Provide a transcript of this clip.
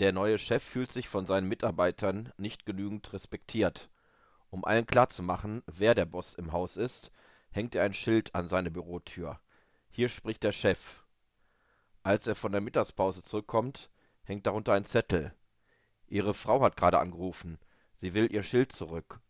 Der neue Chef fühlt sich von seinen Mitarbeitern nicht genügend respektiert. Um allen klarzumachen, wer der Boss im Haus ist, hängt er ein Schild an seine Bürotür. Hier spricht der Chef. Als er von der Mittagspause zurückkommt, hängt darunter ein Zettel. Ihre Frau hat gerade angerufen. Sie will ihr Schild zurück.